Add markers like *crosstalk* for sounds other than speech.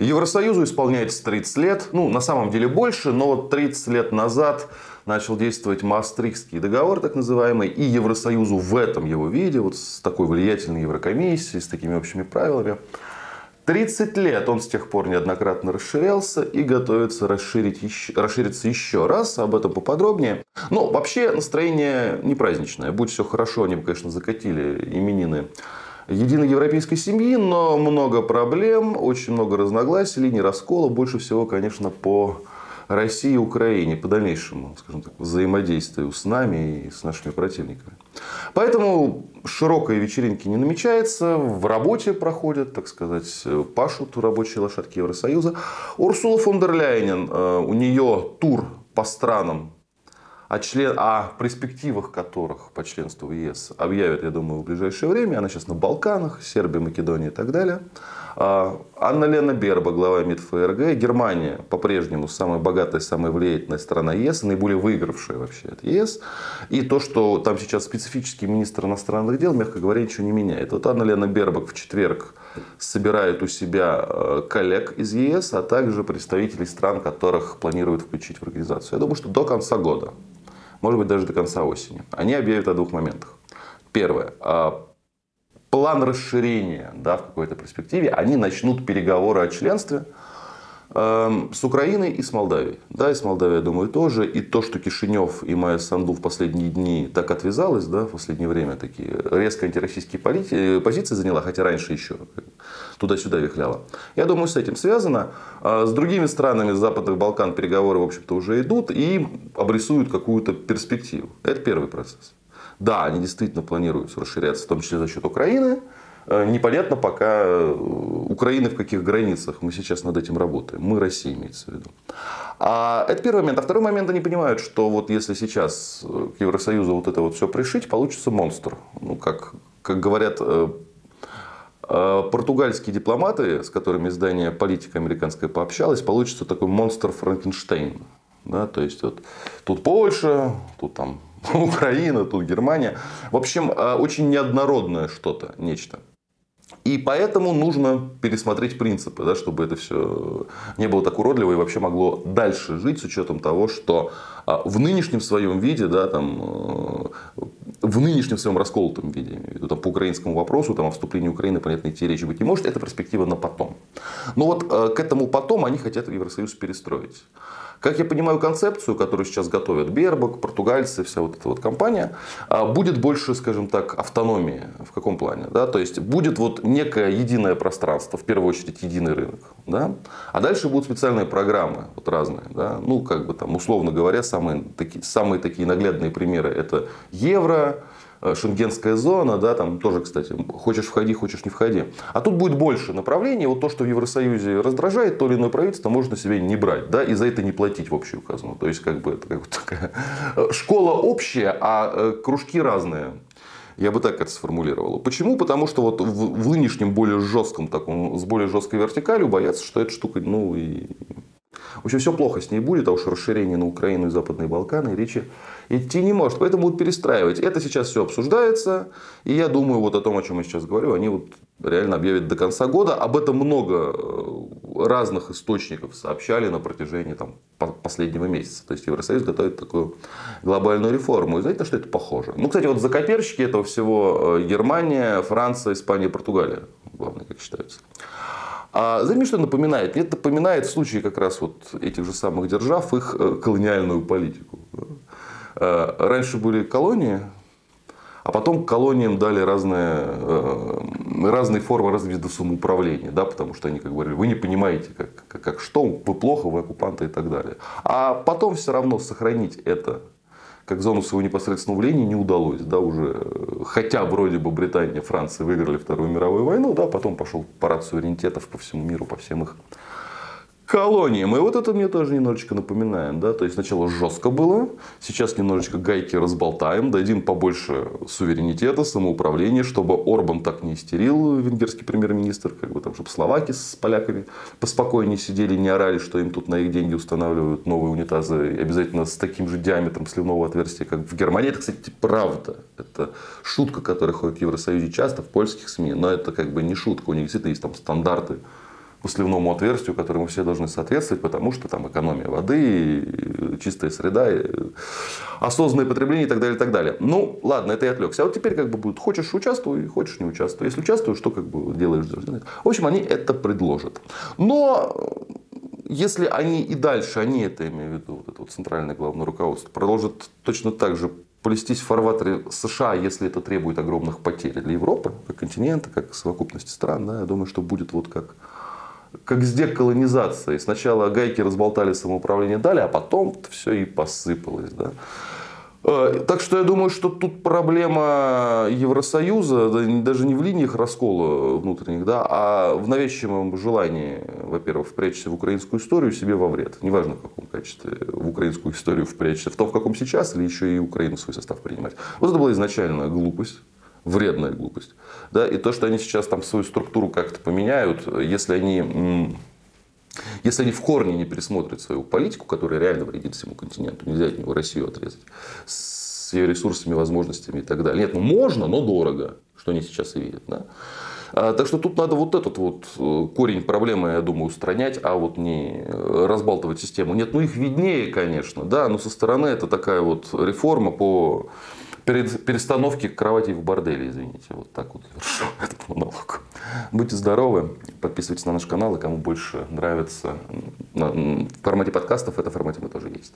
Евросоюзу исполняется 30 лет, ну, на самом деле больше, но вот 30 лет назад начал действовать Маастрихтский договор, так называемый, и Евросоюзу в этом его виде, вот с такой влиятельной Еврокомиссией, с такими общими правилами, 30 лет он с тех пор неоднократно расширялся и готовится расширить еще, расшириться еще раз. Об этом поподробнее. Но вообще настроение не праздничное. Будь все хорошо, они бы, конечно, закатили именины единой европейской семьи, но много проблем, очень много разногласий, линий раскола. Больше всего, конечно, по России и Украине по дальнейшему, скажем так, взаимодействию с нами и с нашими противниками. Поэтому широкой вечеринки не намечается, в работе проходят, так сказать, пашут рабочие лошадки Евросоюза. Урсула фон дер Ляйнен, э, у нее тур по странам о, член... о перспективах которых по членству в ЕС объявят, я думаю, в ближайшее время. Она сейчас на Балканах, Сербия, Македония и так далее. А, Анна Лена Берба, глава МИД ФРГ. Германия по-прежнему самая богатая, самая влиятельная страна ЕС, наиболее выигравшая вообще от ЕС. И то, что там сейчас специфический министр иностранных дел, мягко говоря, ничего не меняет. Вот Анна Лена Бербак в четверг собирает у себя э, коллег из ЕС, а также представителей стран, которых планируют включить в организацию. Я думаю, что до конца года, может быть даже до конца осени, они объявят о двух моментах. Первое а, план расширения да, в какой-то перспективе, они начнут переговоры о членстве э, с Украиной и с Молдавией. Да, и с Молдавией, я думаю, тоже. И то, что Кишинев и Майя Санду в последние дни так отвязалась, да, в последнее время такие резко антироссийские полити- позиции заняла, хотя раньше еще туда-сюда вихляла. Я думаю, с этим связано. А с другими странами Западных Балкан переговоры, в общем-то, уже идут и обрисуют какую-то перспективу. Это первый процесс. Да, они действительно планируют расширяться, в том числе за счет Украины. Э, непонятно пока э, Украины в каких границах. Мы сейчас над этим работаем. Мы, Россия, имеется в виду. А это первый момент. А второй момент, они понимают, что вот если сейчас э, к Евросоюзу вот это вот все пришить, получится монстр. Ну, как, как говорят португальские дипломаты, с которыми издание «Политика» американское пообщалось, получится такой монстр Франкенштейн. Да, то есть вот тут Польша, тут там *laughs* Украина, тут Германия. В общем, э, очень неоднородное что-то, нечто. И поэтому нужно пересмотреть принципы, да, чтобы это все не было так уродливо и вообще могло дальше жить с учетом того, что э, в нынешнем своем виде, да, там, в нынешнем своем расколотом виде, там, по украинскому вопросу, там, о вступлении Украины, понятно, идти речи быть не может, это перспектива на потом. Но вот к этому потом они хотят Евросоюз перестроить. Как я понимаю концепцию, которую сейчас готовят Бербак, португальцы, вся вот эта вот компания, а, будет больше, скажем так, автономии. В каком плане? Да? То есть будет вот некое единое пространство, в первую очередь единый рынок. Да? А дальше будут специальные программы вот разные. Да? Ну, как бы там, условно говоря, самые такие, самые такие наглядные примеры это евро, Э, шенгенская зона, да, там тоже, кстати, хочешь входи, хочешь не входи. А тут будет больше направлений. Вот то, что в Евросоюзе раздражает, то или иное правительство может на себя не брать, да, и за это не платить в общую казну. То есть, как бы, это как бы такая э, школа общая, а э, кружки разные. Я бы так это сформулировал. Почему? Потому что вот в, в нынешнем более жестком таком, с более жесткой вертикалью боятся, что эта штука, ну и в общем, все плохо с ней будет, а уж расширение на Украину и Западные Балканы речи идти не может. Поэтому будут перестраивать. Это сейчас все обсуждается. И я думаю, вот о том, о чем я сейчас говорю, они вот реально объявят до конца года. Об этом много э, разных источников сообщали на протяжении там, последнего месяца. То есть Евросоюз готовит такую глобальную реформу. И знаете, на что это похоже? Ну, кстати, вот закоперщики этого всего э, Германия, Франция, Испания, Португалия. Главное, как считается. А знаете, что напоминает? Мне это напоминает в как раз вот этих же самых держав их э, колониальную политику. Э, раньше были колонии, а потом колониям дали разные, э, разные формы разных видов самоуправления, да, потому что они как говорили, вы не понимаете, как, как, как что, вы плохо, вы оккупанты и так далее. А потом все равно сохранить это как зону своего непосредственного влияния не удалось. Да, уже, хотя вроде бы Британия, Франция выиграли Вторую мировую войну, да, потом пошел парад суверенитетов по всему миру, по всем их колониям. И вот это мне тоже немножечко напоминает. Да? То есть сначала жестко было, сейчас немножечко гайки разболтаем, дадим побольше суверенитета, самоуправления, чтобы Орбан так не истерил, венгерский премьер-министр, как бы там, чтобы словаки с поляками поспокойнее сидели, не орали, что им тут на их деньги устанавливают новые унитазы, обязательно с таким же диаметром сливного отверстия, как в Германии. Это, кстати, правда. Это шутка, которая ходит в Евросоюзе часто, в польских СМИ, но это как бы не шутка, у них действительно есть там стандарты по сливному отверстию, которому все должны соответствовать, потому что там экономия воды, чистая среда, осознанное потребление и так далее, и так далее. Ну, ладно, это я отвлекся. А вот теперь как бы будет, хочешь участвуй, хочешь не участвуй. Если участвуешь, что как бы делаешь? В общем, они это предложат. Но если они и дальше, они это, имею в виду, вот это вот центральное главное руководство, продолжат точно так же плестись в фарватере США, если это требует огромных потерь для Европы, как континента, как совокупности стран, да, я думаю, что будет вот как как с деколонизацией. Сначала гайки разболтали, самоуправление дали, а потом все и посыпалось. Да? Э, так что я думаю, что тут проблема Евросоюза даже не в линиях раскола внутренних, да, а в навязчивом желании, во-первых, впрячься в украинскую историю себе во вред. Неважно в каком качестве в украинскую историю впрячься. В том, в каком сейчас, или еще и Украину свой состав принимать. Вот это была изначально глупость вредная глупость. Да? И то, что они сейчас там свою структуру как-то поменяют, если они, если они в корне не пересмотрят свою политику, которая реально вредит всему континенту, нельзя от него Россию отрезать, с ее ресурсами, возможностями и так далее. Нет, ну можно, но дорого, что они сейчас и видят. Да? А, так что тут надо вот этот вот э, корень проблемы, я думаю, устранять, а вот не разбалтывать систему. Нет, ну их виднее, конечно, да, но со стороны это такая вот реформа по перед перестановки кровати в борделе, извините. Вот так вот завершу *laughs* этот монолог. Будьте здоровы, подписывайтесь на наш канал, и кому больше нравится в формате подкастов, это формате мы тоже есть.